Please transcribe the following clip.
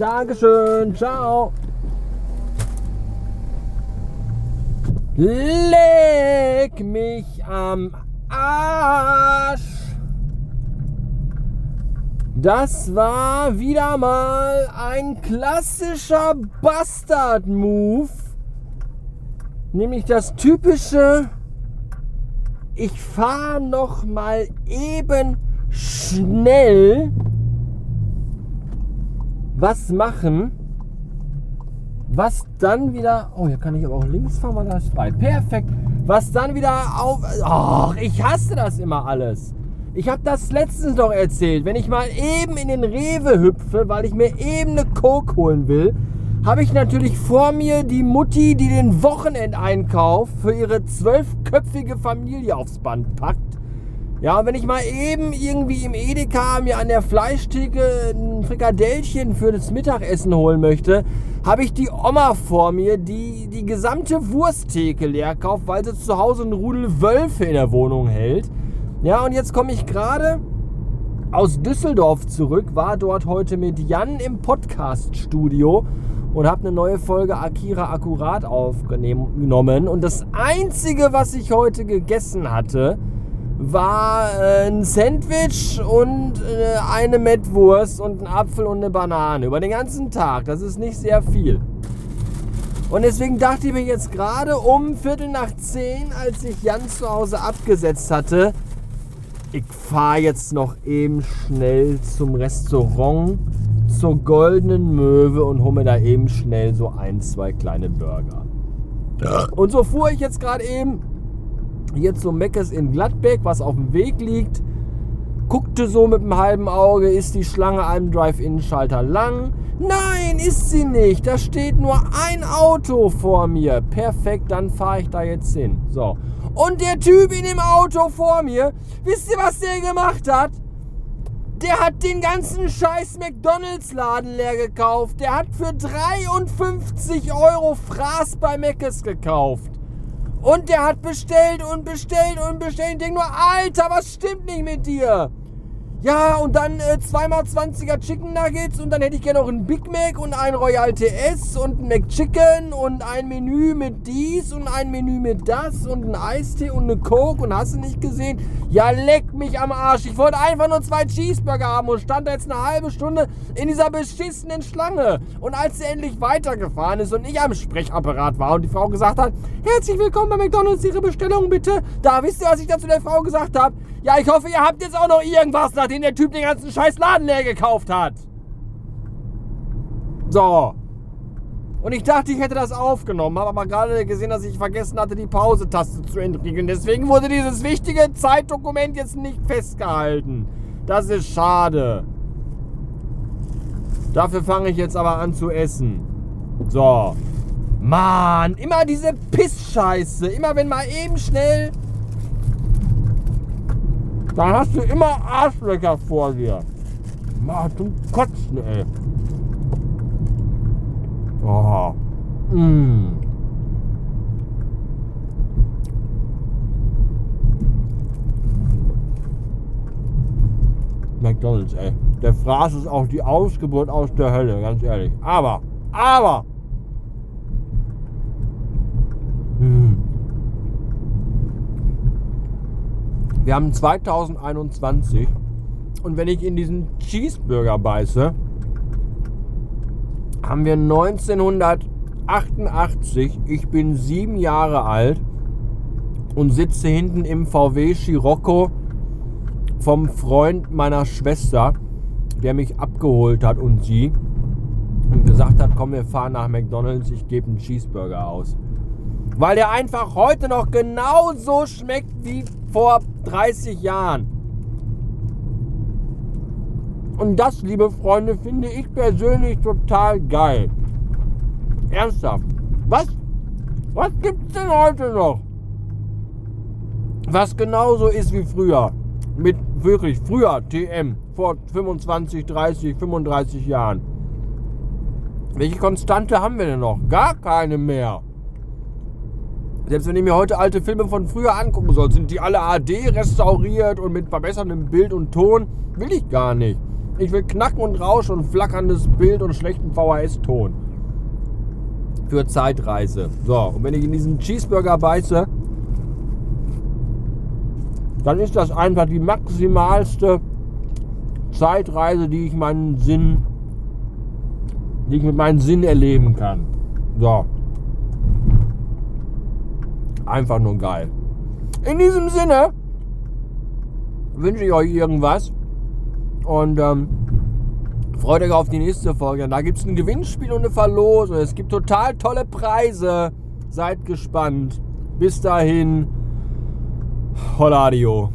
Dankeschön. Ciao. Leg mich am Arsch. Das war wieder mal ein klassischer Bastard-Move. Nämlich das typische, ich fahre noch mal eben schnell was machen, was dann wieder, oh, hier kann ich aber auch links fahren, weil da ist frei. Perfekt. Was dann wieder auf, ach, ich hasse das immer alles. Ich habe das letztens noch erzählt. Wenn ich mal eben in den Rewe hüpfe, weil ich mir eben eine Coke holen will, habe ich natürlich vor mir die Mutti, die den Wochenendeinkauf für ihre zwölfköpfige Familie aufs Band packt. Ja, und wenn ich mal eben irgendwie im Edeka mir an der Fleischtheke ein Frikadellchen für das Mittagessen holen möchte, habe ich die Oma vor mir, die die gesamte Wursttheke leer kauft, weil sie zu Hause einen Rudel Wölfe in der Wohnung hält. Ja, und jetzt komme ich gerade aus Düsseldorf zurück, war dort heute mit Jan im Podcast-Studio und habe eine neue Folge Akira Akkurat aufgenommen. Und das Einzige, was ich heute gegessen hatte, war äh, ein Sandwich und äh, eine Mettwurst und ein Apfel und eine Banane über den ganzen Tag. Das ist nicht sehr viel. Und deswegen dachte ich mir jetzt gerade um Viertel nach zehn, als ich Jan zu Hause abgesetzt hatte, ich fahre jetzt noch eben schnell zum Restaurant zur Goldenen Möwe und hole mir da eben schnell so ein, zwei kleine Burger. Und so fuhr ich jetzt gerade eben hier zum Meckes in Gladbeck, was auf dem Weg liegt. Guckte so mit dem halben Auge, ist die Schlange am Drive-In-Schalter lang? Nein, ist sie nicht. Da steht nur ein Auto vor mir. Perfekt, dann fahre ich da jetzt hin. So. Und der Typ in dem Auto vor mir, wisst ihr, was der gemacht hat? Der hat den ganzen scheiß McDonalds-Laden leer gekauft. Der hat für 53 Euro Fraß bei Meckes gekauft. Und der hat bestellt und bestellt und bestellt. Ich denke nur, Alter, was stimmt nicht mit dir? Ja, und dann äh, zweimal 20er Chicken Nuggets und dann hätte ich gerne noch einen Big Mac und ein Royal TS und ein McChicken und ein Menü mit dies und ein Menü mit das und ein Eistee und eine Coke und hast du nicht gesehen? Ja, leck mich am Arsch. Ich wollte einfach nur zwei Cheeseburger haben und stand da jetzt eine halbe Stunde in dieser beschissenen Schlange. Und als sie endlich weitergefahren ist und ich am Sprechapparat war und die Frau gesagt hat, herzlich willkommen bei McDonalds, Ihre Bestellung bitte. Da wisst ihr, was ich dazu der Frau gesagt habe? Ja, ich hoffe, ihr habt jetzt auch noch irgendwas, nachdem der Typ den ganzen scheiß Laden leer gekauft hat. So. Und ich dachte, ich hätte das aufgenommen, habe aber gerade gesehen, dass ich vergessen hatte, die Pause-Taste zu entriegeln. Deswegen wurde dieses wichtige Zeitdokument jetzt nicht festgehalten. Das ist schade. Dafür fange ich jetzt aber an zu essen. So. Mann, immer diese Pissscheiße. Immer wenn mal eben schnell dann hast du immer Arschlöcher vor dir. Mal zum Kotzen, ey. Oh. Mm. McDonalds, ey. Der Fraß ist auch die Ausgeburt aus der Hölle, ganz ehrlich. Aber, aber. Hm. Wir haben 2021 und wenn ich in diesen Cheeseburger beiße, haben wir 1988. Ich bin sieben Jahre alt und sitze hinten im VW Scirocco vom Freund meiner Schwester, der mich abgeholt hat und sie und gesagt hat, komm, wir fahren nach McDonald's, ich gebe einen Cheeseburger aus. Weil der einfach heute noch genauso schmeckt wie vor 30 Jahren. Und das, liebe Freunde, finde ich persönlich total geil. Ernsthaft. Was? Was gibt's denn heute noch? Was genauso ist wie früher. Mit wirklich früher TM. Vor 25, 30, 35 Jahren. Welche Konstante haben wir denn noch? Gar keine mehr. Selbst wenn ich mir heute alte Filme von früher angucken soll, sind die alle AD restauriert und mit verbesserndem Bild und Ton. Will ich gar nicht. Ich will Knacken und Rausch und flackerndes Bild und schlechten VHS-Ton. Für Zeitreise. So, und wenn ich in diesen Cheeseburger beiße, dann ist das einfach die maximalste Zeitreise, die ich meinen Sinn, die ich mit meinem Sinn erleben kann. So. Einfach nur geil. In diesem Sinne wünsche ich euch irgendwas und ähm, freut euch auf die nächste Folge. Da gibt es ein Gewinnspiel und eine Verlosung. Es gibt total tolle Preise. Seid gespannt. Bis dahin. Holladio.